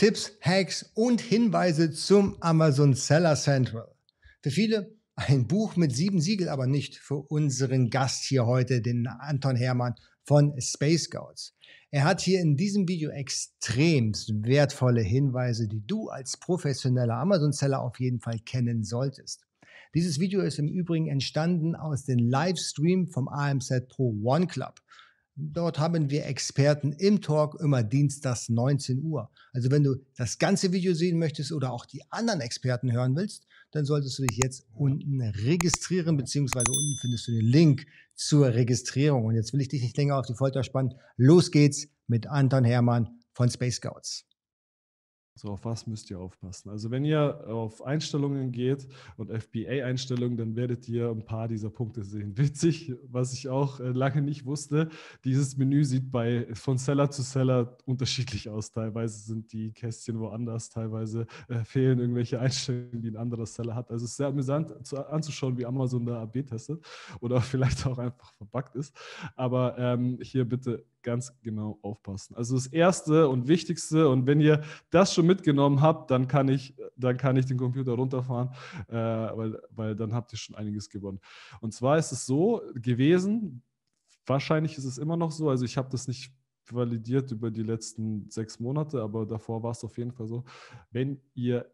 Tipps, Hacks und Hinweise zum Amazon Seller Central. Für viele ein Buch mit sieben Siegel, aber nicht für unseren Gast hier heute, den Anton Hermann von Space Scouts. Er hat hier in diesem Video extremst wertvolle Hinweise, die du als professioneller Amazon-Seller auf jeden Fall kennen solltest. Dieses Video ist im Übrigen entstanden aus dem Livestream vom AMZ Pro One Club. Dort haben wir Experten im Talk immer dienstags 19 Uhr. Also wenn du das ganze Video sehen möchtest oder auch die anderen Experten hören willst, dann solltest du dich jetzt unten registrieren, beziehungsweise unten findest du den Link zur Registrierung. Und jetzt will ich dich nicht länger auf die Folter spannen. Los geht's mit Anton Hermann von Space Scouts. So, auf was müsst ihr aufpassen? Also, wenn ihr auf Einstellungen geht und FBA-Einstellungen, dann werdet ihr ein paar dieser Punkte sehen. Witzig, was ich auch äh, lange nicht wusste, dieses Menü sieht bei, von Seller zu Seller unterschiedlich aus. Teilweise sind die Kästchen woanders, teilweise äh, fehlen irgendwelche Einstellungen, die ein anderer Seller hat. Also, es ist sehr amüsant zu, anzuschauen, wie Amazon da AB testet oder vielleicht auch einfach verbuggt ist. Aber ähm, hier bitte ganz genau aufpassen. Also das Erste und Wichtigste, und wenn ihr das schon mitgenommen habt, dann kann ich, dann kann ich den Computer runterfahren, äh, weil, weil dann habt ihr schon einiges gewonnen. Und zwar ist es so gewesen, wahrscheinlich ist es immer noch so, also ich habe das nicht validiert über die letzten sechs Monate, aber davor war es auf jeden Fall so, wenn ihr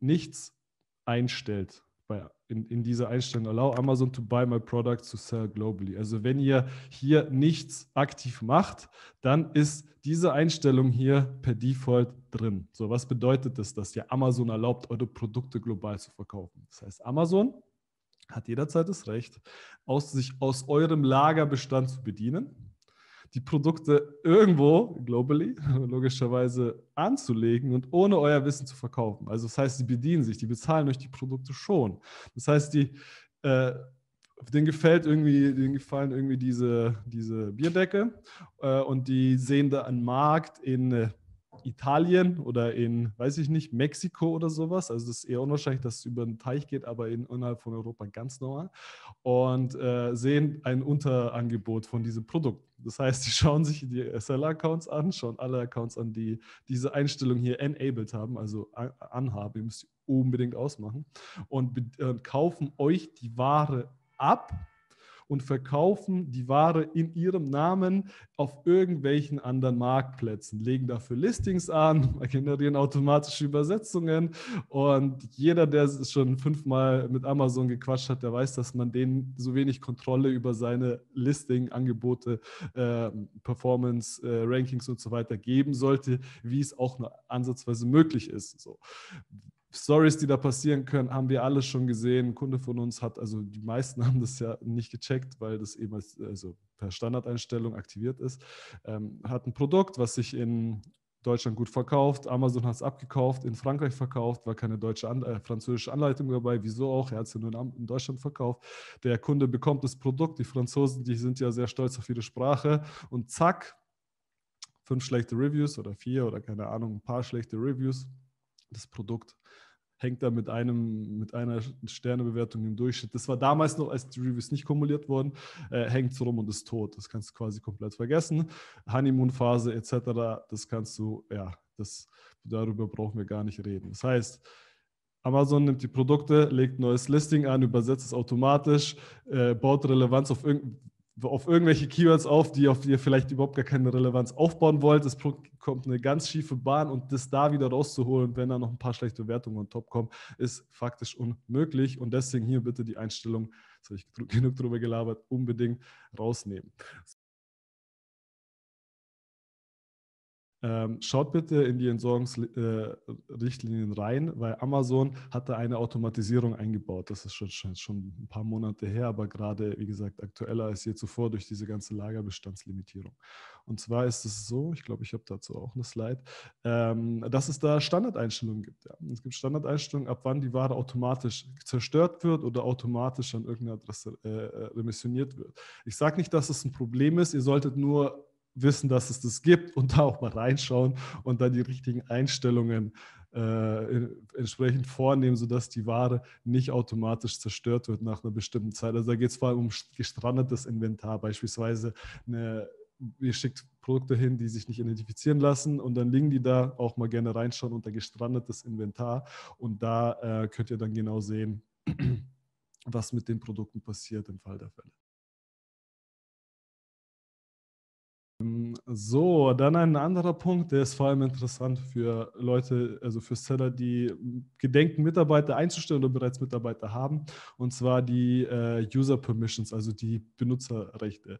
nichts einstellt, bei, in, in dieser Einstellung, allow Amazon to buy my product to sell globally. Also wenn ihr hier nichts aktiv macht, dann ist diese Einstellung hier per Default drin. So, was bedeutet das, dass ihr Amazon erlaubt, eure Produkte global zu verkaufen? Das heißt, Amazon hat jederzeit das Recht, aus, sich aus eurem Lagerbestand zu bedienen die Produkte irgendwo, globally, logischerweise anzulegen und ohne euer Wissen zu verkaufen. Also das heißt, sie bedienen sich, die bezahlen euch die Produkte schon. Das heißt, die, äh, denen gefällt irgendwie, denen gefallen irgendwie diese, diese Bierdecke äh, und die sehen da einen Markt in äh, Italien oder in, weiß ich nicht, Mexiko oder sowas. Also es ist eher unwahrscheinlich, dass es über den Teich geht, aber in, innerhalb von Europa ganz normal. Und äh, sehen ein Unterangebot von diesem Produkt. Das heißt, sie schauen sich die Seller-Accounts an, schauen alle Accounts an, die diese Einstellung hier enabled haben, also anhaben. Ihr müsst unbedingt ausmachen und äh, kaufen euch die Ware ab und verkaufen die Ware in ihrem Namen auf irgendwelchen anderen Marktplätzen, legen dafür Listings an, generieren automatische Übersetzungen und jeder, der schon fünfmal mit Amazon gequatscht hat, der weiß, dass man denen so wenig Kontrolle über seine Listing-Angebote, äh, Performance, äh, Rankings und so weiter geben sollte, wie es auch nur ansatzweise möglich ist. So. Stories, die da passieren können, haben wir alle schon gesehen. Ein Kunde von uns hat, also die meisten haben das ja nicht gecheckt, weil das eben als, also per Standardeinstellung aktiviert ist. Ähm, hat ein Produkt, was sich in Deutschland gut verkauft. Amazon hat es abgekauft, in Frankreich verkauft, war keine deutsche, An äh, französische Anleitung dabei. Wieso auch? Er hat es ja nur in, in, Deutschland verkauft. Der Kunde bekommt das Produkt. Die Franzosen, die sind ja sehr stolz auf ihre Sprache. Und zack, fünf schlechte Reviews oder vier oder keine Ahnung, ein paar schlechte Reviews das Produkt hängt da mit, einem, mit einer Sternebewertung im Durchschnitt. Das war damals noch, als die Reviews nicht kumuliert wurden, äh, hängt rum und ist tot. Das kannst du quasi komplett vergessen. Honeymoon-Phase etc., das kannst du, ja, das, darüber brauchen wir gar nicht reden. Das heißt, Amazon nimmt die Produkte, legt ein neues Listing an, übersetzt es automatisch, äh, baut Relevanz auf irgendein auf irgendwelche Keywords auf, die auf ihr vielleicht überhaupt gar keine Relevanz aufbauen wollt. Es kommt eine ganz schiefe Bahn und das da wieder rauszuholen, wenn da noch ein paar schlechte Wertungen on top kommen, ist faktisch unmöglich. Und deswegen hier bitte die Einstellung, das habe ich genug drüber gelabert, unbedingt rausnehmen. Ähm, schaut bitte in die Entsorgungsrichtlinien äh, rein, weil Amazon hat da eine Automatisierung eingebaut. Das ist schon, schon, schon ein paar Monate her, aber gerade, wie gesagt, aktueller als je zuvor durch diese ganze Lagerbestandslimitierung. Und zwar ist es so, ich glaube, ich habe dazu auch eine Slide, ähm, dass es da Standardeinstellungen gibt. Ja. Es gibt Standardeinstellungen, ab wann die Ware automatisch zerstört wird oder automatisch an irgendeine Adresse äh, äh remissioniert wird. Ich sage nicht, dass es ein Problem ist, ihr solltet nur wissen, dass es das gibt und da auch mal reinschauen und dann die richtigen Einstellungen äh, entsprechend vornehmen, sodass die Ware nicht automatisch zerstört wird nach einer bestimmten Zeit. Also da geht es vor allem um gestrandetes Inventar, beispielsweise eine ihr schickt Produkte hin, die sich nicht identifizieren lassen und dann liegen die da, auch mal gerne reinschauen unter gestrandetes Inventar und da äh, könnt ihr dann genau sehen, was mit den Produkten passiert im Fall der Fälle. So, dann ein anderer Punkt, der ist vor allem interessant für Leute, also für Seller, die gedenken, Mitarbeiter einzustellen oder bereits Mitarbeiter haben, und zwar die äh, User Permissions, also die Benutzerrechte.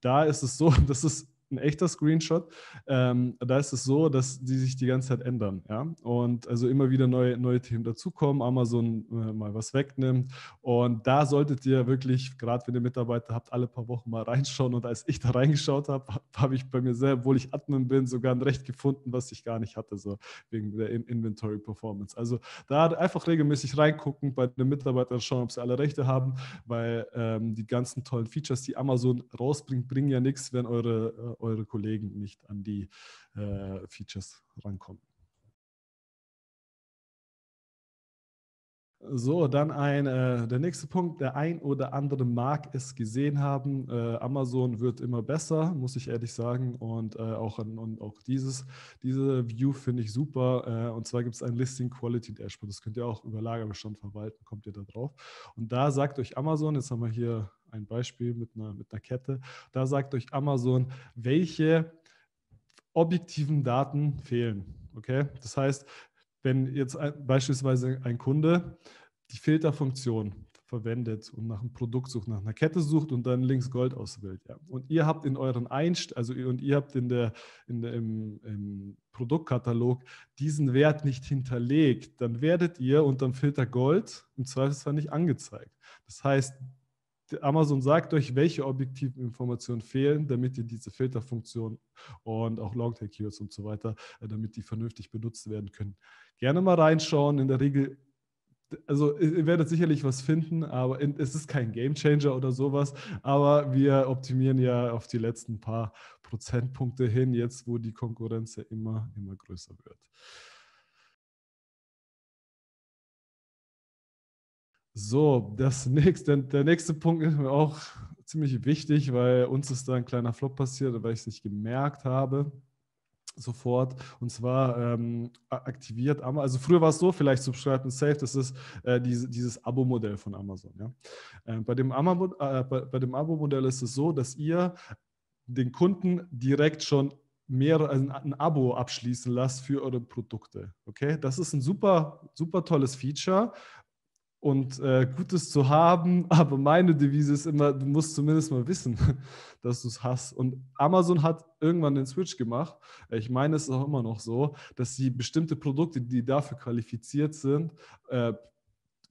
Da ist es so, das ist ein echter Screenshot. Ähm, da ist es so, dass die sich die ganze Zeit ändern. Ja? Und also immer wieder neue, neue Themen dazukommen, Amazon äh, mal was wegnimmt. Und da solltet ihr wirklich, gerade wenn ihr Mitarbeiter habt, alle paar Wochen mal reinschauen. Und als ich da reingeschaut habe, habe ich bei mir selber, obwohl ich Admin bin, sogar ein Recht gefunden, was ich gar nicht hatte, so wegen der Inventory Performance. Also da einfach regelmäßig reingucken, bei den Mitarbeitern schauen, ob sie alle Rechte haben, weil ähm, die ganzen tollen Features, die Amazon rausbringt, bringen ja nichts, wenn eure äh, eure Kollegen nicht an die äh, Features rankommen. So, dann ein, äh, der nächste Punkt. Der ein oder andere mag es gesehen haben. Äh, Amazon wird immer besser, muss ich ehrlich sagen. Und äh, auch, und auch dieses, diese View finde ich super. Äh, und zwar gibt es ein Listing Quality Dashboard. Das könnt ihr auch über Lagerbestand verwalten, kommt ihr da drauf. Und da sagt euch Amazon, jetzt haben wir hier ein Beispiel mit einer, mit einer Kette, da sagt euch Amazon, welche objektiven Daten fehlen. Okay, das heißt, wenn jetzt beispielsweise ein Kunde die Filterfunktion verwendet und nach einem Produkt sucht, nach einer Kette sucht und dann links Gold auswählt. Ja. Und ihr habt in euren Einst also und ihr habt in der, in der, im, im Produktkatalog diesen Wert nicht hinterlegt, dann werdet ihr unter dem Filter Gold im Zweifelsfall nicht angezeigt. Das heißt, Amazon sagt euch, welche objektiven Informationen fehlen, damit ihr diese Filterfunktion und auch Longtail-Keywords und so weiter, äh, damit die vernünftig benutzt werden können. Gerne mal reinschauen. In der Regel, also ihr werdet sicherlich was finden, aber es ist kein Gamechanger oder sowas. Aber wir optimieren ja auf die letzten paar Prozentpunkte hin, jetzt wo die Konkurrenz ja immer, immer größer wird. So, das nächste, der nächste Punkt ist mir auch ziemlich wichtig, weil uns ist da ein kleiner Flop passiert, weil ich es nicht gemerkt habe sofort. Und zwar ähm, aktiviert Amazon. Also früher war es so, vielleicht Subscribe and Save, das ist äh, diese, dieses Abo-Modell von Amazon. Ja? Äh, bei dem äh, bei, bei dem Abo-Modell ist es so, dass ihr den Kunden direkt schon mehr ein, ein, Abo abschließen lasst für eure Produkte. Okay, das ist ein super, super tolles Feature, und äh, Gutes zu haben, aber meine Devise ist immer, du musst zumindest mal wissen, dass du es hast. Und Amazon hat irgendwann den Switch gemacht. Ich meine, es ist auch immer noch so, dass sie bestimmte Produkte, die dafür qualifiziert sind, äh,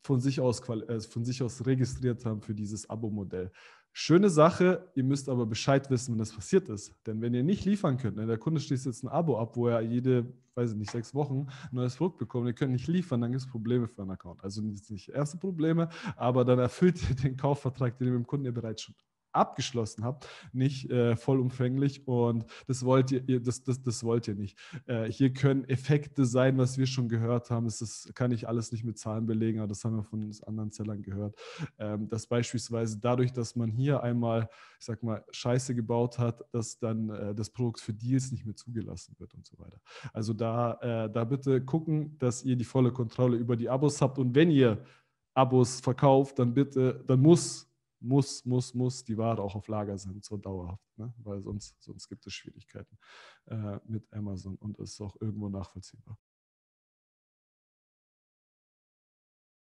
von, sich aus, äh, von sich aus registriert haben für dieses Abo-Modell. Schöne Sache, ihr müsst aber Bescheid wissen, wenn das passiert ist. Denn wenn ihr nicht liefern könnt, ne, der Kunde schließt jetzt ein Abo ab, wo er jede, weiß ich nicht, sechs Wochen ein neues Produkt bekommt, ihr könnt nicht liefern, dann gibt es Probleme für einen Account. Also nicht erste Probleme, aber dann erfüllt ihr den Kaufvertrag, den ihr mit dem Kunden ja bereits schon abgeschlossen habt, nicht äh, vollumfänglich und das wollt ihr, das, das, das wollt ihr nicht. Äh, hier können Effekte sein, was wir schon gehört haben. Das ist, kann ich alles nicht mit Zahlen belegen, aber das haben wir von anderen Zellern gehört. Ähm, dass beispielsweise dadurch, dass man hier einmal, ich sag mal, Scheiße gebaut hat, dass dann äh, das Produkt für Deals nicht mehr zugelassen wird und so weiter. Also da, äh, da bitte gucken, dass ihr die volle Kontrolle über die Abos habt und wenn ihr Abos verkauft, dann bitte, dann muss muss, muss, muss die Ware auch auf Lager sein, so dauerhaft, ne? weil sonst, sonst gibt es Schwierigkeiten äh, mit Amazon und ist auch irgendwo nachvollziehbar.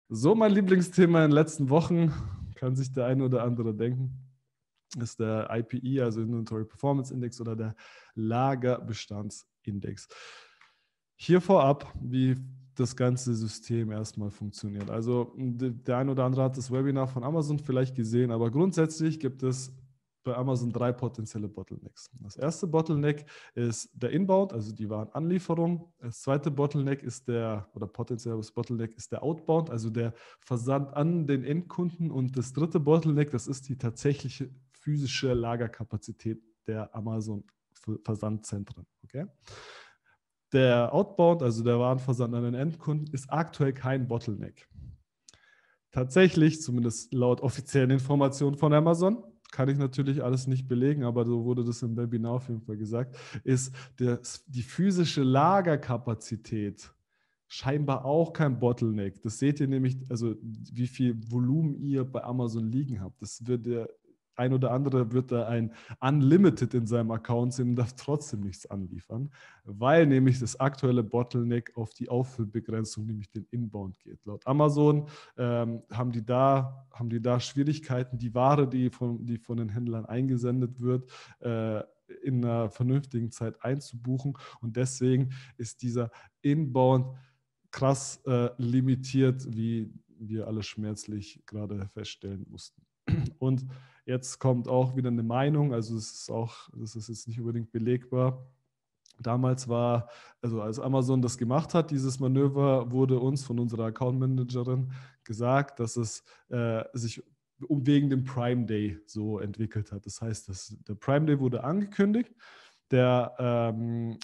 So, mein Lieblingsthema in den letzten Wochen, kann sich der eine oder andere denken, ist der IPE, also Inventory Performance Index oder der Lagerbestandsindex. Hier vorab, wie das ganze System erstmal funktioniert. Also der ein oder andere hat das Webinar von Amazon vielleicht gesehen, aber grundsätzlich gibt es bei Amazon drei potenzielle Bottlenecks. Das erste Bottleneck ist der Inbound, also die Warenanlieferung. Das zweite Bottleneck ist der, oder potenzielles Bottleneck ist der Outbound, also der Versand an den Endkunden. Und das dritte Bottleneck, das ist die tatsächliche physische Lagerkapazität der Amazon Versandzentren. Okay? Der Outbound, also der Warenversand an den Endkunden, ist aktuell kein Bottleneck. Tatsächlich, zumindest laut offiziellen Informationen von Amazon, kann ich natürlich alles nicht belegen, aber so wurde das im Webinar auf jeden Fall gesagt, ist der, die physische Lagerkapazität scheinbar auch kein Bottleneck. Das seht ihr nämlich, also wie viel Volumen ihr bei Amazon liegen habt. Das wird der ein oder andere wird da ein Unlimited in seinem Account sehen und darf trotzdem nichts anliefern, weil nämlich das aktuelle Bottleneck auf die Auffüllbegrenzung, nämlich den Inbound geht. Laut Amazon ähm, haben, die da, haben die da Schwierigkeiten, die Ware, die von, die von den Händlern eingesendet wird, äh, in einer vernünftigen Zeit einzubuchen und deswegen ist dieser Inbound krass äh, limitiert, wie wir alle schmerzlich gerade feststellen mussten. Und jetzt kommt auch wieder eine Meinung, also es ist auch, das ist jetzt nicht unbedingt belegbar. Damals war, also als Amazon das gemacht hat, dieses Manöver, wurde uns von unserer Account Managerin gesagt, dass es äh, sich wegen dem Prime Day so entwickelt hat. Das heißt, dass der Prime Day wurde angekündigt der, ähm,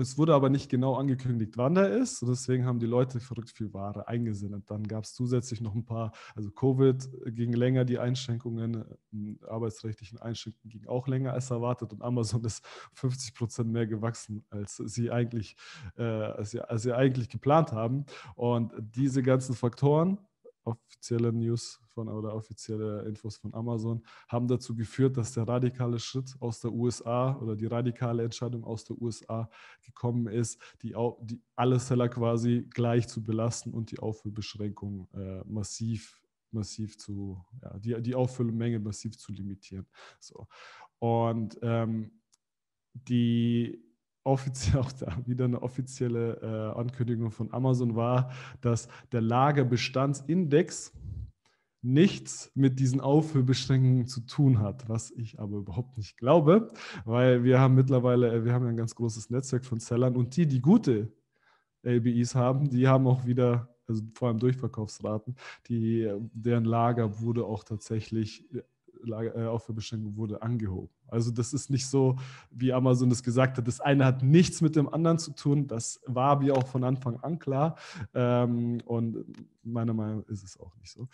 es wurde aber nicht genau angekündigt, wann der ist. deswegen haben die Leute verrückt viel Ware eingesendet. Dann gab es zusätzlich noch ein paar, also Covid ging länger, die Einschränkungen, äh, arbeitsrechtlichen Einschränkungen gingen auch länger als erwartet und Amazon ist 50 Prozent mehr gewachsen, als sie eigentlich, äh, als, sie, als sie eigentlich geplant haben. Und diese ganzen Faktoren, offizielle News von oder offizielle Infos von Amazon haben dazu geführt, dass der radikale Schritt aus der USA oder die radikale Entscheidung aus der USA gekommen ist, die, die alle Seller quasi gleich zu belasten und die Auffüllbeschränkung äh, massiv massiv zu, ja, die, die Auffüllmenge massiv zu limitieren. So. Und ähm, die offiziell auch da wieder eine offizielle äh, Ankündigung von Amazon war, dass der Lagerbestandsindex nichts mit diesen Auffüllbeschränkungen zu tun hat, was ich aber überhaupt nicht glaube, weil wir haben mittlerweile, äh, wir haben ein ganz großes Netzwerk von Sellern und die, die gute LBIs haben, die haben auch wieder, also vor allem Durchverkaufsraten, die, deren Lager wurde auch tatsächlich äh, Aufwärbeschränkung wurde angehoben. Also das ist nicht so, wie Amazon das gesagt hat, das eine hat nichts mit dem anderen zu tun. Das war mir auch von Anfang an klar. Ähm, und meiner Meinung nach ist es auch nicht so.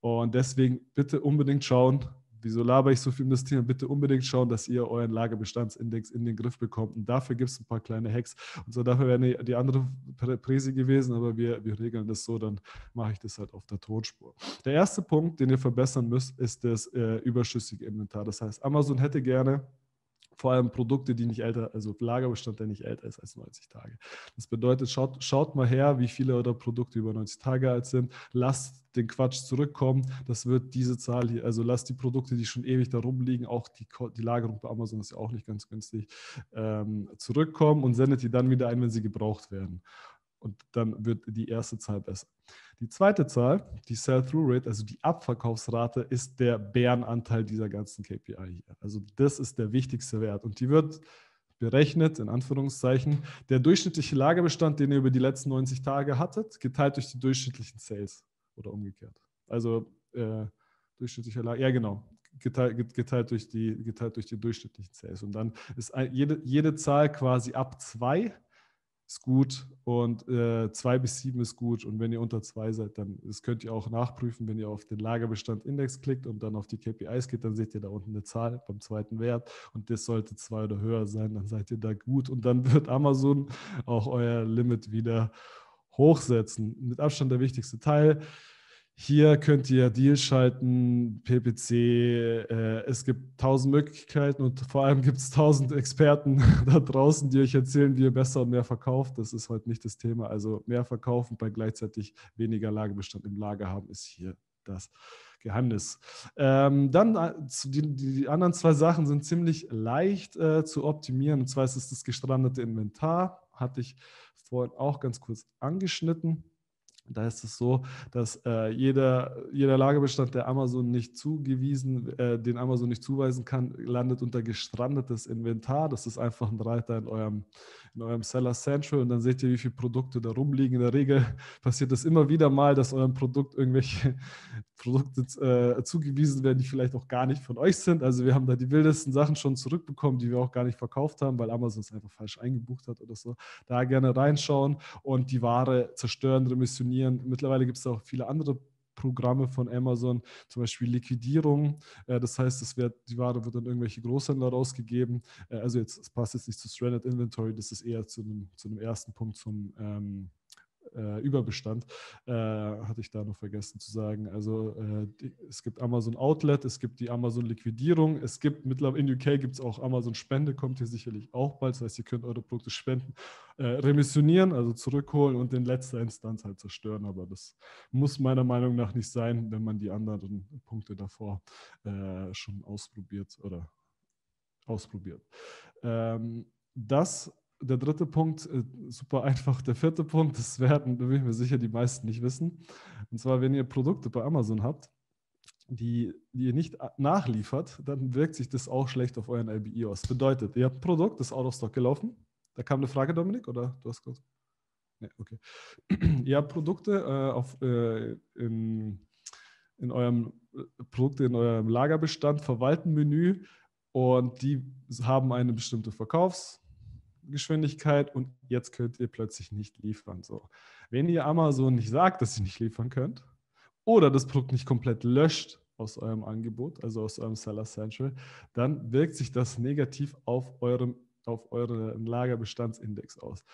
Und deswegen bitte unbedingt schauen, wieso laber ich so viel um das Thema? Bitte unbedingt schauen, dass ihr euren Lagerbestandsindex in den Griff bekommt. Und dafür gibt es ein paar kleine Hacks. Und so dafür wäre die andere Präse gewesen, aber wir, wir regeln das so, dann mache ich das halt auf der Tonspur. Der erste Punkt, den ihr verbessern müsst, ist das äh, überschüssige Inventar. Das heißt, Amazon hätte gerne vor allem Produkte, die nicht älter, also Lagerbestand, der nicht älter ist als 90 Tage. Das bedeutet, schaut, schaut mal her, wie viele eure Produkte über 90 Tage alt sind. Lasst den Quatsch zurückkommen. Das wird diese Zahl hier, also lasst die Produkte, die schon ewig da rumliegen, auch die, die Lagerung bei Amazon ist ja auch nicht ganz günstig, ähm, zurückkommen und sendet die dann wieder ein, wenn sie gebraucht werden. Und dann wird die erste Zahl besser. Die zweite Zahl, die Sell-Through-Rate, also die Abverkaufsrate, ist der Bärenanteil dieser ganzen KPI hier. Also das ist der wichtigste Wert. Und die wird berechnet, in Anführungszeichen, der durchschnittliche Lagerbestand, den ihr über die letzten 90 Tage hattet, geteilt durch die durchschnittlichen Sales oder umgekehrt. Also äh, durchschnittlicher Lager, ja genau, geteilt, geteilt, durch die, geteilt durch die durchschnittlichen Sales. Und dann ist jede, jede Zahl quasi ab zwei ist gut und äh, zwei bis sieben ist gut. Und wenn ihr unter zwei seid, dann das könnt ihr auch nachprüfen, wenn ihr auf den Lagerbestandindex klickt und dann auf die KPIs geht, dann seht ihr da unten eine Zahl beim zweiten Wert und das sollte zwei oder höher sein, dann seid ihr da gut und dann wird Amazon auch euer Limit wieder hochsetzen. Mit Abstand der wichtigste Teil. Hier könnt ihr Deals schalten, PPC. Äh, es gibt tausend Möglichkeiten und vor allem gibt es tausend Experten da draußen, die euch erzählen, wie ihr besser und mehr verkauft. Das ist heute nicht das Thema. Also mehr verkaufen bei gleichzeitig weniger Lagerbestand im Lager haben, ist hier das Geheimnis. Ähm, dann äh, die, die, anderen zwei Sachen sind ziemlich leicht äh, zu optimieren. Und zwar ist es das gestrandete Inventar, hatte ich vorhin auch ganz kurz angeschnitten. Da ist es so, dass äh, jeder, jeder Lagerbestand, der Amazon nicht zugewiesen, äh, den Amazon nicht zuweisen kann, landet unter gestrandetes Inventar. Das ist einfach ein Reiter in eurem, in eurem Seller Central und dann seht ihr, wie viele Produkte da rumliegen. In der Regel passiert das immer wieder mal, dass eurem Produkt irgendwelche Produkte äh, zugewiesen werden, die vielleicht auch gar nicht von euch sind. Also wir haben da die wildesten Sachen schon zurückbekommen, die wir auch gar nicht verkauft haben, weil Amazon es einfach falsch eingebucht hat oder so. Da gerne reinschauen und die Ware zerstören, remissionieren. Mittlerweile gibt es auch viele andere Programme von Amazon, zum Beispiel Liquidierung. Äh, das heißt, es wird, die Ware wird an irgendwelche Großhändler rausgegeben. Äh, also jetzt, es passt jetzt nicht zu Stranded Inventory, das ist eher zu einem, zu einem ersten Punkt zum ähm, äh, Überbestand, äh, hatte ich da noch vergessen zu sagen. Also äh, die, es gibt Amazon Outlet, es gibt die Amazon Liquidierung, es gibt mittlerweile in UK gibt es auch Amazon Spende, kommt hier sicherlich auch bald. Das heißt, ihr könnt eure Produkte spenden, äh, remissionieren, also zurückholen und in letzter Instanz halt zerstören. Aber das muss meiner Meinung nach nicht sein, wenn man die anderen Punkte davor äh, schon ausprobiert oder ausprobiert. Ähm, das der dritte Punkt, äh, super einfach. Der vierte Punkt, das werden, da bin ich mir sicher, die meisten nicht wissen. Und zwar, wenn ihr Produkte bei Amazon habt, die, die ihr nicht nachliefert, dann wirkt sich das auch schlecht auf euren LBI aus. Bedeutet, ihr habt ein Produkt, das ist out of stock gelaufen. Da kam eine Frage, Dominik, oder du hast kurz? Nee, okay. ihr habt Produkte äh, auf, äh, in, in eurem äh, Produkte in eurem Lagerbestand, verwalten Menü und die haben eine bestimmte Verkaufs- Geschwindigkeit und jetzt könnt ihr plötzlich nicht liefern. So. Wenn ihr Amazon nicht sagt, dass ihr nicht liefern könnt oder das Produkt nicht komplett löscht aus eurem Angebot, also aus eurem Seller Central, dann wirkt sich das negativ auf eurem auf euren Lagerbestandsindex aus.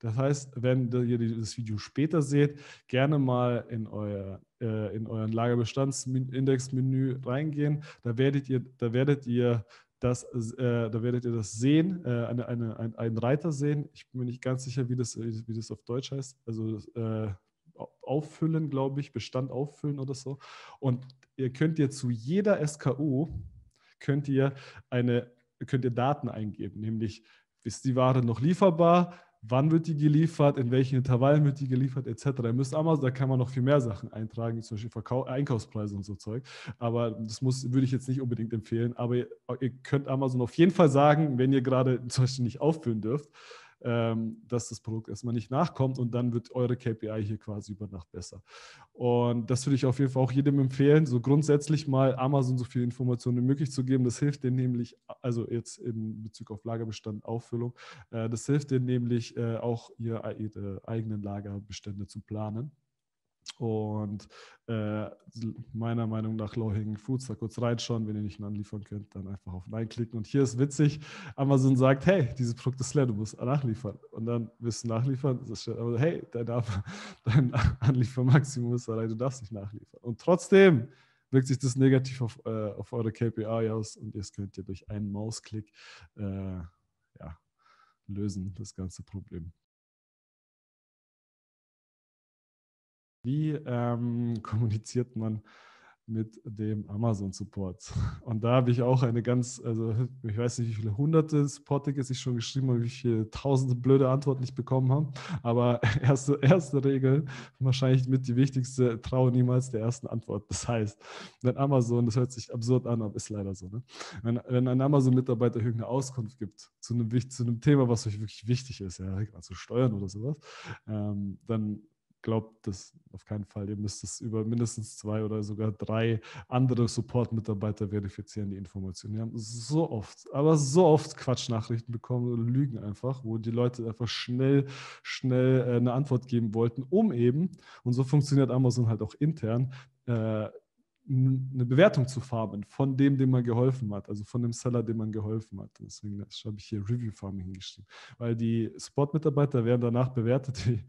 Das heißt, wenn ihr das Video später seht, gerne mal in, euer, äh, in euren Lagerbestandsindex-Menü reingehen. Da werdet ihr, da werdet ihr das, äh, da werdet ihr das sehen, äh, eine, eine, ein, einen Reiter sehen. Ich bin mir nicht ganz sicher, wie das, wie das auf Deutsch heißt. Also äh, auffüllen, glaube ich, Bestand auffüllen oder so. Und ihr könnt ihr zu jeder SKU könnt ihr eine, könnt ihr Daten eingeben, nämlich ist die Ware noch lieferbar, wann wird die geliefert, in welchen Intervallen wird die geliefert, etc. Ihr müsst Amazon, da kann man noch viel mehr Sachen eintragen, zum Beispiel Verkau Einkaufspreise und so Zeug. Aber das muss, würde ich jetzt nicht unbedingt empfehlen. Aber ihr, ihr könnt Amazon auf jeden Fall sagen, wenn ihr gerade zum Beispiel nicht auffüllen dürft, dass das Produkt erstmal nicht nachkommt und dann wird eure KPI hier quasi über Nacht besser. Und das würde ich auf jeden Fall auch jedem empfehlen, so grundsätzlich mal Amazon so viel Informationen wie möglich zu geben. Das hilft denen nämlich, also jetzt in Bezug auf Lagerbestand, Auffüllung, äh, das hilft denen nämlich äh, auch ihre, ihre eigenen Lagerbestände zu planen. Und äh, meiner Meinung nach Low-Hanging Foods, da kurz reinschauen, wenn ihr nicht nachliefern könnt, dann einfach auf Nein klicken. Und hier ist witzig, Amazon sagt, hey, dieses Produkt ist leer, du musst nachliefern. Und dann wirst du nachliefern, das steht aber, hey, dein, dein Anliefermaximum ist erreicht, du darfst nicht nachliefern. Und trotzdem wirkt sich das negativ auf, äh, auf eure KPI aus und jetzt könnt ihr durch einen Mausklick äh, ja, lösen, das ganze Problem. Wie ähm, kommuniziert man mit dem Amazon-Support? Und da habe ich auch eine ganz, also ich weiß nicht, wie viele hunderte Support-Tickets ich schon geschrieben habe, wie viele tausende blöde Antworten ich bekommen habe. Aber erste, erste Regel, wahrscheinlich mit die wichtigste, traue niemals der ersten Antwort. Das heißt, wenn Amazon, das hört sich absurd an, aber ist leider so, ne? wenn, wenn ein Amazon-Mitarbeiter irgendeine Auskunft gibt zu einem, zu einem Thema, was euch wirklich wichtig ist, ja, also Steuern oder sowas, ähm, dann glaubt das auf keinen Fall. Ihr müsst es über mindestens zwei oder sogar drei andere Support-Mitarbeiter verifizieren, die Informationen. Wir haben so oft, aber so oft Quatschnachrichten bekommen oder Lügen einfach, wo die Leute einfach schnell, schnell äh, eine Antwort geben wollten, um eben, und so funktioniert Amazon halt auch intern, äh, eine Bewertung zu farmen von dem, dem man geholfen hat, also von dem Seller, dem man geholfen hat. Deswegen habe ich hier Review Farming hingeschrieben, weil die Support-Mitarbeiter werden danach bewertet, wie,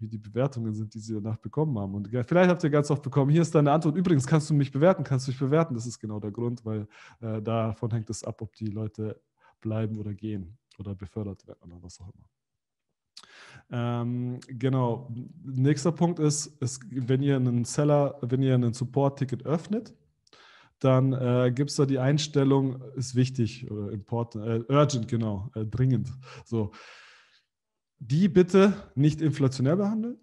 wie die Bewertungen sind, die sie danach bekommen haben. Und vielleicht habt ihr ganz oft bekommen, hier ist deine Antwort, übrigens kannst du mich bewerten, kannst du mich bewerten. Das ist genau der Grund, weil äh, davon hängt es ab, ob die Leute bleiben oder gehen oder befördert werden oder was auch immer. Ähm, genau. Nächster Punkt ist, ist, wenn ihr einen Seller, wenn ihr einen Support-Ticket öffnet, dann äh, gibt es da die Einstellung, ist wichtig oder important, äh, urgent, genau, äh, dringend. So, die bitte nicht inflationär behandeln,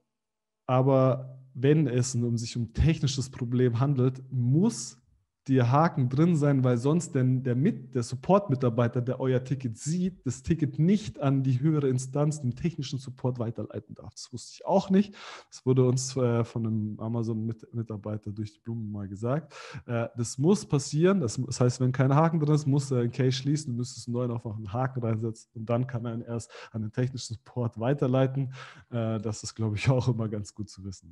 aber wenn es um sich um technisches Problem handelt, muss der Haken drin sein, weil sonst denn der, Mit, der Support-Mitarbeiter, der euer Ticket sieht, das Ticket nicht an die höhere Instanz, den technischen Support weiterleiten darf. Das wusste ich auch nicht. Das wurde uns äh, von einem Amazon-Mitarbeiter durch die Blumen mal gesagt. Äh, das muss passieren. Das, das, heißt, wenn kein Haken drin ist, muss er einen Case schließen, müsstest einen neuen auf einen Haken reinsetzen und dann kann er ihn erst an den technischen Support weiterleiten. Äh, das ist, glaube ich, auch immer ganz gut zu wissen.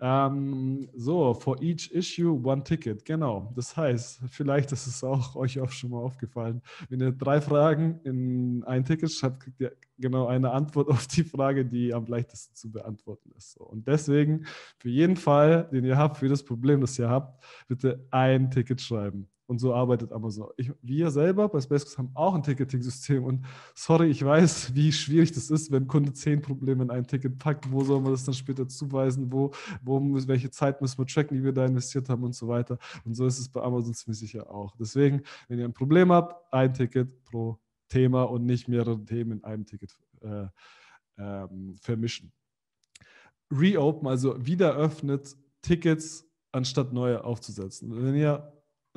Ähm, so, for each issue, one ticket. Genau. Das heißt, vielleicht ist es auch euch auch schon mal aufgefallen, wenn ihr drei Fragen in ein Ticket schreibt, kriegt ihr genau eine Antwort auf die Frage, die am leichtesten zu beantworten ist. Und deswegen für jeden Fall, den ihr habt, für das Problem, das ihr habt, bitte ein Ticket schreiben. Und so arbeitet Amazon. Ich, wir selber bei Spacecast haben auch ein Ticketing-System. Und sorry, ich weiß, wie schwierig das ist, wenn ein Kunde zehn Probleme in ein Ticket packt. Wo soll man das dann später zuweisen? Wo, wo welche Zeit müssen wir tracken, die wir da investiert haben und so weiter. Und so ist es bei Amazon ziemlich sicher auch. Deswegen, wenn ihr ein Problem habt, ein Ticket pro Thema und nicht mehrere Themen in einem Ticket äh, ähm, vermischen. Reopen, also wieder öffnet Tickets anstatt neue aufzusetzen. Wenn ihr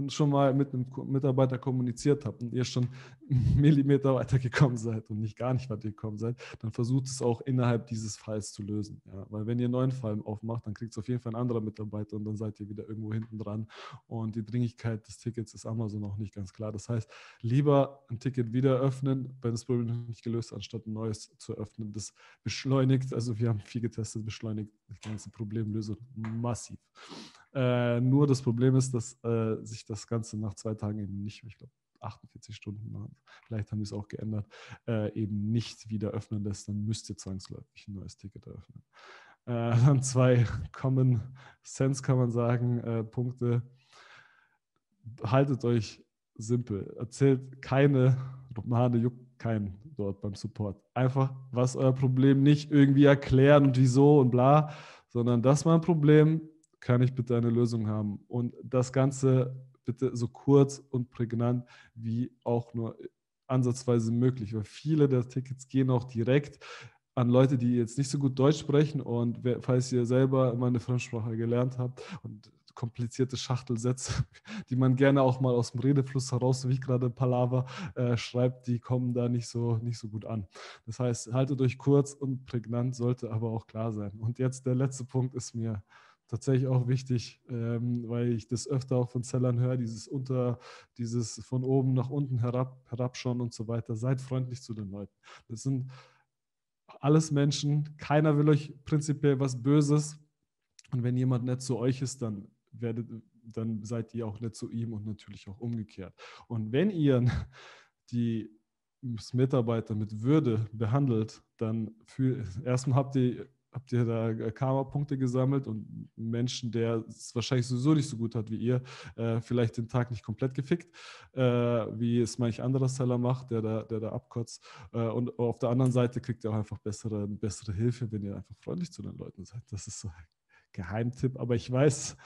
schon mal mit einem Mitarbeiter kommuniziert habt und ihr schon einen Millimeter weitergekommen seid und nicht gar nicht weitergekommen seid, dann versucht es auch innerhalb dieses Falls zu lösen. Ja? Weil wenn ihr einen neuen Fall aufmacht, dann kriegt es auf jeden Fall ein anderer Mitarbeiter und dann seid ihr wieder irgendwo hinten dran. Und die Dringlichkeit des Tickets ist Amazon noch nicht ganz klar. Das heißt, lieber ein Ticket wieder öffnen, wenn das Problem noch nicht gelöst ist, anstatt ein neues zu öffnen. Das beschleunigt, also wir haben viel getestet, beschleunigt die ganze Problemlösung massiv. Äh, nur das Problem ist, dass äh, sich das Ganze nach zwei Tagen eben nicht, ich glaube, 48 Stunden, vielleicht haben die es auch geändert, äh, eben nicht wieder öffnen lässt, dann müsst ihr zwangsläufig ein neues Ticket eröffnen. Äh, dann zwei Common Sense, kann man sagen, äh, Punkte. Haltet euch simpel. Erzählt keine Romane, juckt keinen dort beim Support. Einfach, was euer Problem nicht irgendwie erklären und wieso und bla, sondern das war ein Problem, kann ich bitte eine Lösung haben? Und das Ganze bitte so kurz und prägnant wie auch nur ansatzweise möglich, weil viele der Tickets gehen auch direkt an Leute, die jetzt nicht so gut Deutsch sprechen und falls ihr selber immer eine Fremdsprache gelernt habt und komplizierte Schachtelsätze, die man gerne auch mal aus dem Redefluss heraus, wie ich gerade Palaver äh, schreibt, die kommen da nicht so, nicht so gut an. Das heißt, haltet euch kurz und prägnant, sollte aber auch klar sein. Und jetzt der letzte Punkt ist mir tatsächlich auch wichtig, ähm, weil ich das öfter auch von Sellern höre, dieses unter, dieses von oben nach unten herab, herabschauen und so weiter. Seid freundlich zu den Leuten. Das sind alles Menschen, keiner will euch prinzipiell was Böses. Und wenn jemand nett zu euch ist, dann werdet, dann seid ihr auch nett zu ihm und natürlich auch umgekehrt. Und wenn ihr die Mitarbeiter mit Würde behandelt, dann für, erstmal habt ihr habt ihr da äh, Karma-Punkte gesammelt und Menschen, der es wahrscheinlich sowieso nicht so gut hat wie ihr, äh, vielleicht den Tag nicht komplett gefickt, äh, wie es manch anderer Seller macht, der da, der da abkotzt. Äh, und auf der anderen Seite kriegt ihr auch einfach bessere, bessere Hilfe, wenn ihr einfach freundlich zu den Leuten seid. Das ist so ein Geheimtipp, aber ich weiß,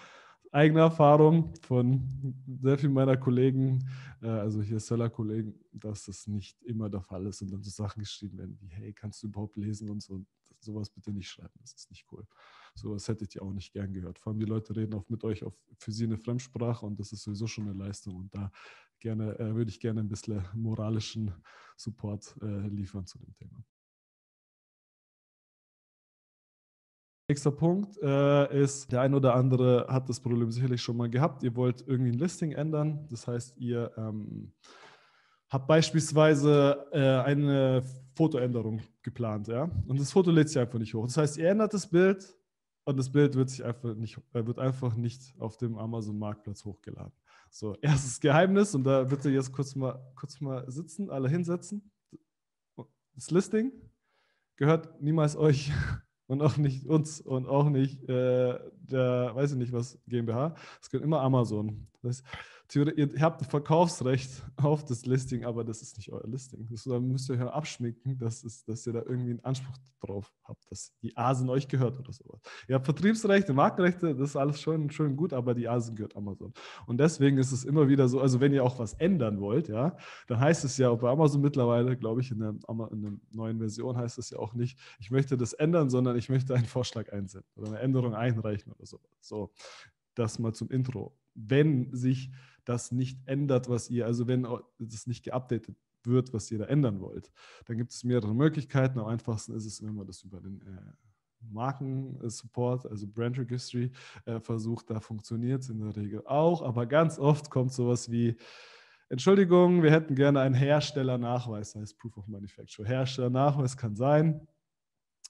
eigene Erfahrung von sehr vielen meiner Kollegen, äh, also hier Seller-Kollegen, dass das nicht immer der Fall ist und dann so Sachen geschrieben werden wie, hey, kannst du überhaupt lesen und so sowas bitte nicht schreiben, das ist nicht cool. Sowas hättet ihr auch nicht gern gehört. Vor allem die Leute reden auch mit euch auf, für sie eine Fremdsprache und das ist sowieso schon eine Leistung und da gerne, äh, würde ich gerne ein bisschen moralischen Support äh, liefern zu dem Thema. Nächster Punkt äh, ist, der ein oder andere hat das Problem sicherlich schon mal gehabt. Ihr wollt irgendwie ein Listing ändern. Das heißt, ihr ähm, habt beispielsweise äh, eine Fotoänderung geplant, ja, und das Foto lädt sich einfach nicht hoch. Das heißt, ihr ändert das Bild und das Bild wird sich einfach nicht, äh, wird einfach nicht auf dem Amazon Marktplatz hochgeladen. So, erstes Geheimnis und da bitte jetzt kurz mal, kurz mal sitzen, alle hinsetzen. Das Listing gehört niemals euch und auch nicht uns und auch nicht äh, der, weiß ich nicht was, GmbH. Es gehört immer Amazon. Das heißt, ihr habt ein Verkaufsrecht auf das Listing, aber das ist nicht euer Listing. Das, da müsst ihr euch abschminken, dass, ist, dass ihr da irgendwie einen Anspruch drauf habt, dass die Asen euch gehört oder sowas. Ihr habt Vertriebsrechte, Marktrechte, das ist alles schön, schön gut, aber die Asen gehört Amazon. Und deswegen ist es immer wieder so, also wenn ihr auch was ändern wollt, ja, dann heißt es ja bei Amazon mittlerweile, glaube ich, in der, in der neuen Version heißt es ja auch nicht, ich möchte das ändern, sondern ich möchte einen Vorschlag einsenden oder eine Änderung einreichen oder sowas. So, das mal zum Intro. wenn sich das nicht ändert, was ihr, also wenn das nicht geupdatet wird, was ihr da ändern wollt. Dann gibt es mehrere Möglichkeiten. Am einfachsten ist es, wenn man das über den äh, Markensupport, also Brand Registry, äh, versucht. Da funktioniert es in der Regel auch, aber ganz oft kommt sowas wie, Entschuldigung, wir hätten gerne einen Herstellernachweis, das heißt Proof of Manufacture. Herstellernachweis kann sein,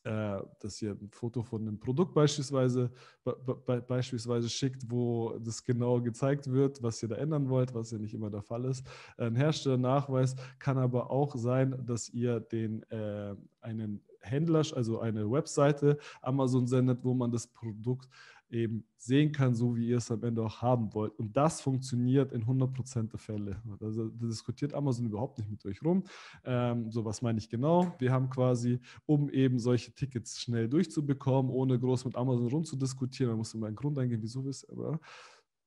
äh, dass ihr ein Foto von einem Produkt beispielsweise, be beispielsweise schickt, wo das genau gezeigt wird, was ihr da ändern wollt, was ja nicht immer der Fall ist. Ein Herstellernachweis kann aber auch sein, dass ihr den äh, einen Händler, also eine Webseite Amazon sendet, wo man das Produkt eben sehen kann, so wie ihr es am Ende auch haben wollt. Und das funktioniert in 100% der Fälle. Also da diskutiert Amazon überhaupt nicht mit euch rum. Ähm, so was meine ich genau. Wir haben quasi, um eben solche Tickets schnell durchzubekommen, ohne groß mit Amazon rumzudiskutieren, man muss immer einen Grund eingehen, wieso ist, aber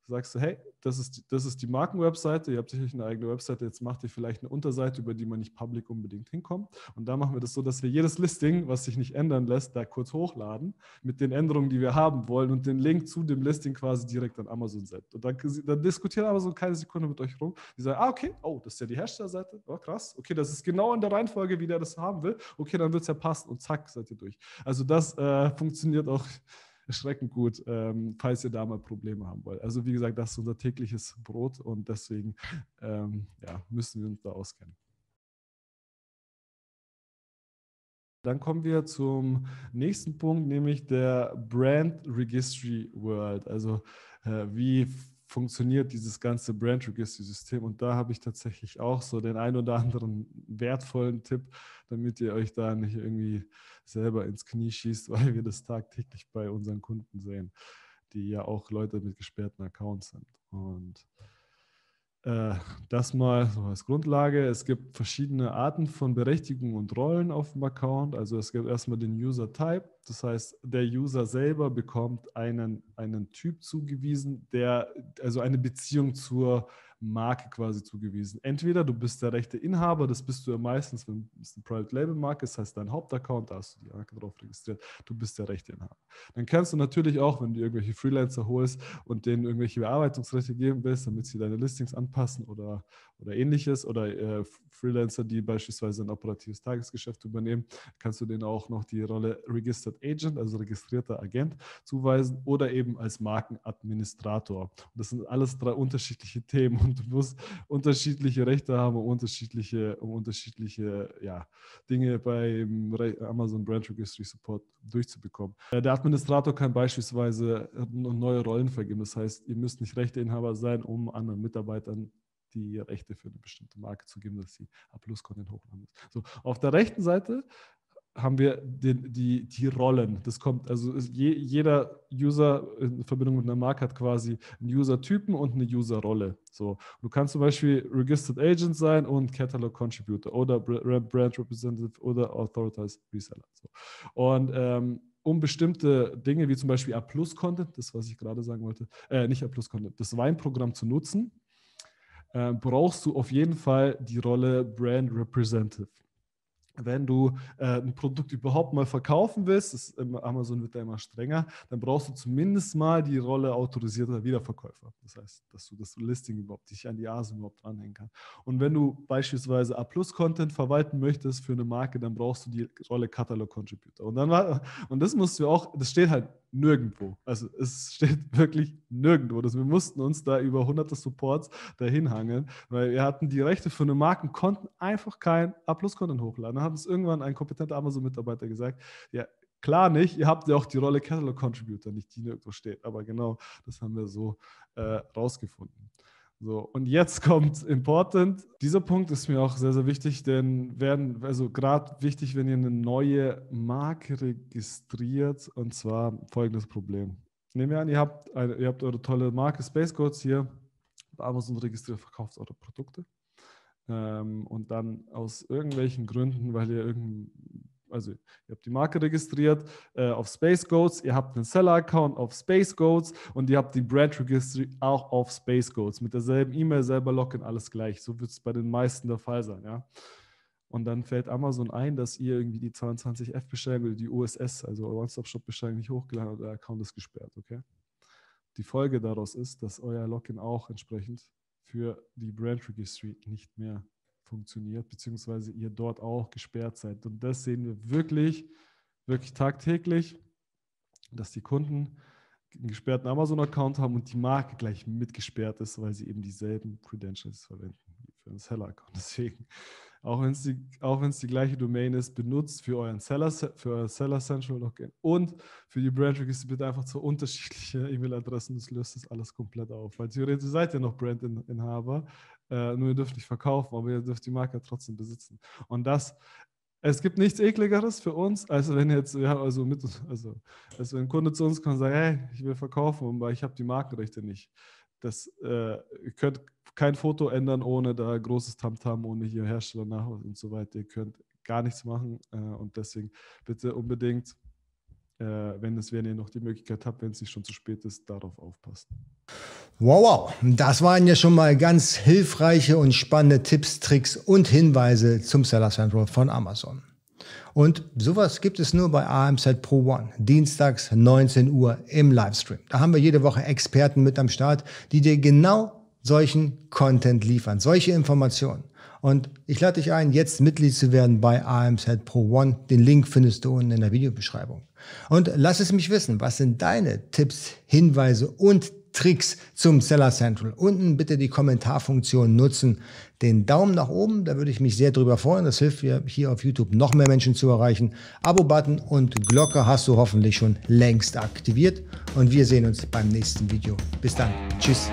sagst du, hey, das ist, das ist die Markenwebseite, ihr habt sicherlich eine eigene Webseite, jetzt macht ihr vielleicht eine Unterseite, über die man nicht public unbedingt hinkommt. Und da machen wir das so, dass wir jedes Listing, was sich nicht ändern lässt, da kurz hochladen mit den Änderungen, die wir haben wollen und den Link zu dem Listing quasi direkt an Amazon senden. Und dann, dann diskutiert Amazon keine Sekunde mit euch rum. Die sagen, ah, okay, oh, das ist ja die Herstellerseite, oh, krass, okay, das ist genau in der Reihenfolge, wie der das haben will. Okay, dann wird es ja passen und zack, seid ihr durch. Also das äh, funktioniert auch erschreckend gut, ähm, falls ihr da mal Probleme haben wollt. Also wie gesagt, das ist unser tägliches Brot und deswegen ähm, ja, müssen wir uns da auskennen. Dann kommen wir zum nächsten Punkt, nämlich der Brand Registry World. Also äh, wie funktioniert dieses ganze Brand Registry System? Und da habe ich tatsächlich auch so den ein oder anderen wertvollen Tipp, damit ihr euch da nicht irgendwie selber ins Knie schießt, weil wir das tagtäglich bei unseren Kunden sehen, die ja auch Leute mit gesperrten Accounts sind. Und äh, das mal so als Grundlage. Es gibt verschiedene Arten von Berechtigungen und Rollen auf dem Account. Also es gibt erstmal den User Type. Das heißt, der User selber bekommt einen, einen Typ zugewiesen, der also eine Beziehung zur Marke quasi zugewiesen. Entweder du bist der rechte Inhaber, das bist du ja meistens, wenn es eine Private Label Marke ist, das heißt dein Hauptaccount, da hast du die Marke drauf registriert, du bist der rechte Inhaber. Dann kannst du natürlich auch, wenn du irgendwelche Freelancer holst und denen irgendwelche Bearbeitungsrechte geben willst, damit sie deine Listings anpassen oder, oder ähnliches, oder äh, Freelancer, die beispielsweise ein operatives Tagesgeschäft übernehmen, kannst du denen auch noch die Rolle Registered Agent, also registrierter Agent, zuweisen oder eben als Markenadministrator. Und das sind alles drei unterschiedliche Themen und du musst unterschiedliche Rechte haben, um unterschiedliche, um unterschiedliche ja, Dinge beim Amazon Brand Registry Support durchzubekommen. Äh, der Administrator kann beispielsweise neue Rollen vergeben. Das heißt, ihr müsst nicht Rechteinhaber sein, um anderen Mitarbeitern die Rechte für eine bestimmte Marke zu geben, dass sie A-Plus-Content hochladen müssen. So, auf der rechten Seite haben wir den, die, die Rollen. Das kommt, also je, jeder User in Verbindung mit einer Marke hat quasi einen User-Typen und eine User-Rolle. So, du kannst zum Beispiel Registered Agent sein und Catalog Contributor oder Brand Representative oder Authorized Reseller. So. Und ähm, um bestimmte Dinge wie zum Beispiel A-Plus-Content, das was ich gerade sagen wollte, äh, nicht A-Plus-Content, das Weinprogramm zu nutzen, äh, brauchst du auf jeden Fall die Rolle Brand Representative wenn du äh, ein Produkt überhaupt mal verkaufen willst, das, Amazon wird da immer strenger, dann brauchst du zumindest mal die Rolle autorisierter Wiederverkäufer. Das heißt, dass du das Listing überhaupt dich an die ASIN überhaupt dranhängen kannst. Und wenn du beispielsweise A-Plus-Content verwalten möchtest für eine Marke, dann brauchst du die Rolle Catalog Contributor. Und, und das musst du auch, das steht halt nirgendwo. Also es steht wirklich nirgendwo. Das, wir mussten uns da über hunderte Supports dahin hangeln, weil wir hatten die Rechte für eine Marke, konnten einfach kein A-Plus-Content hochladen. Dann hat uns irgendwann ein kompetenter Amazon-Mitarbeiter gesagt, ja, klar nicht, ihr habt ja auch die Rolle Catalog Contributor, nicht die nirgendwo steht. Aber genau das haben wir so äh, rausgefunden. So, und jetzt kommt important. Dieser Punkt ist mir auch sehr, sehr wichtig, denn werden, also gerade wichtig, wenn ihr eine neue Marke registriert, und zwar folgendes Problem. Nehmen wir an, ihr habt, eine, ihr habt eure tolle Marke Space Codes hier bei Amazon registriert, verkauft eure Produkte. Ähm, und dann aus irgendwelchen Gründen, weil ihr irgendein also ihr habt die Marke registriert äh, auf Space Goats, ihr habt einen Seller-Account auf Space Goats und ihr habt die Brand Registry auch auf Space Goats mit derselben E-Mail, selber Login, alles gleich. So wird es bei den meisten der Fall sein, ja. Und dann fällt Amazon ein, dass ihr irgendwie die 22F-Bestellung oder die USS, also One-Stop-Shop-Bestellung nicht hochgeladen habt, der Account ist gesperrt, okay? Die Folge daraus ist, dass euer Login auch entsprechend für die Brand Registry nicht mehr funktioniert, beziehungsweise ihr dort auch gesperrt seid. Und das sehen wir wirklich, wirklich tagtäglich, dass die Kunden einen gesperrten Amazon-Account haben und die Marke gleich mitgesperrt ist, weil sie eben dieselben Credentials verwenden wie für einen Seller-Account. Deswegen auch wenn es die, die gleiche Domain ist, benutzt für euren Seller, für euer Seller Central Login und für die Brand Register bitte einfach zwei unterschiedliche E-Mail-Adressen. Das löst das alles komplett auf. Weil theoretisch seid ihr noch Brandinhaber, äh, nur ihr dürft nicht verkaufen, aber ihr dürft die Marke trotzdem besitzen. Und das es gibt nichts ekligeres für uns, als wenn jetzt, ja, also mit, also, als wenn ein Kunde zu uns kommt und sagt, hey, ich will verkaufen, aber ich habe die Markenrechte nicht. Das, äh, ihr könnt kein Foto ändern ohne da großes Tamtam, ohne hier Hersteller nach und so weiter. Ihr könnt gar nichts machen äh, und deswegen bitte unbedingt, äh, wenn es, wenn ihr noch die Möglichkeit habt, wenn es nicht schon zu spät ist, darauf aufpassen. Wow, wow, das waren ja schon mal ganz hilfreiche und spannende Tipps, Tricks und Hinweise zum Seller Central von Amazon. Und sowas gibt es nur bei AMZ Pro One, dienstags 19 Uhr im Livestream. Da haben wir jede Woche Experten mit am Start, die dir genau solchen Content liefern, solche Informationen. Und ich lade dich ein, jetzt Mitglied zu werden bei AMZ Pro One. Den Link findest du unten in der Videobeschreibung. Und lass es mich wissen, was sind deine Tipps, Hinweise und Tricks zum Seller Central. Unten bitte die Kommentarfunktion nutzen. Den Daumen nach oben, da würde ich mich sehr drüber freuen. Das hilft mir hier auf YouTube noch mehr Menschen zu erreichen. Abo-Button und Glocke hast du hoffentlich schon längst aktiviert. Und wir sehen uns beim nächsten Video. Bis dann. Tschüss.